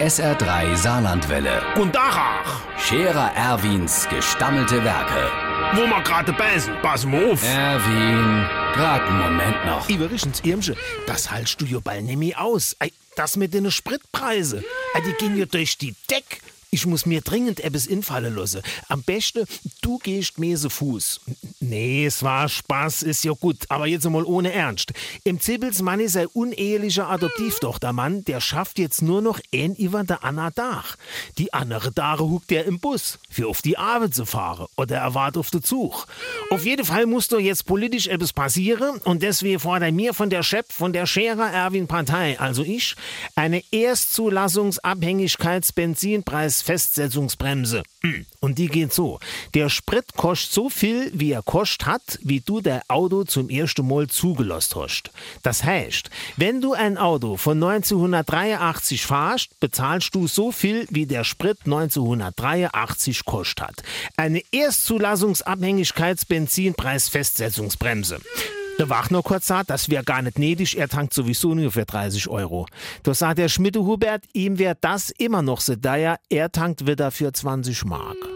SR3 Saarlandwelle. Und Dachach, Scherer Erwins gestammelte Werke. wo wir gerade beißen, pass mal auf. Erwin, grad einen Moment noch. Übrigens, Irmsche, das haltst du ja bald nämlich aus. Ei, das mit den Spritpreisen, ei, die gehen ja durch die Deck. Ich muss mir dringend etwas infallen lassen. Am besten, du gehst mir so Fuß. Nee, es war Spaß, ist ja gut, aber jetzt mal ohne Ernst. Im Zibbels Mann ist ein unehelicher Adoptivtochtermann, der schafft jetzt nur noch ein über der Anna Dach. Die andere Dare huckt er im Bus, für auf die Arbeit zu fahren oder er wartet auf den Zug. Auf jeden Fall muss doch jetzt politisch etwas passieren und deswegen fordern mir von der Chef von der Scherer Erwin Partei, also ich, eine Erstzulassungsabhängigkeitsbenzinpreisfestsetzungsbremse. Hm, Und die geht so. Der Sprit kostet so viel, wie er kostet hat, wie du der Auto zum ersten Mal zugelost hast. Das heißt, wenn du ein Auto von 1983 fahrst, bezahlst du so viel, wie der Sprit 1983 kostet hat. Eine Erstzulassungsabhängigkeitsbenzinpreisfestsetzungsbremse. Der Wachner kurz sagt, das wäre gar nicht nötig, er tankt sowieso nur für 30 Euro. Da sagt der Schmiede Hubert, ihm wäre das immer noch so daher, er tankt wieder für 20 Mark.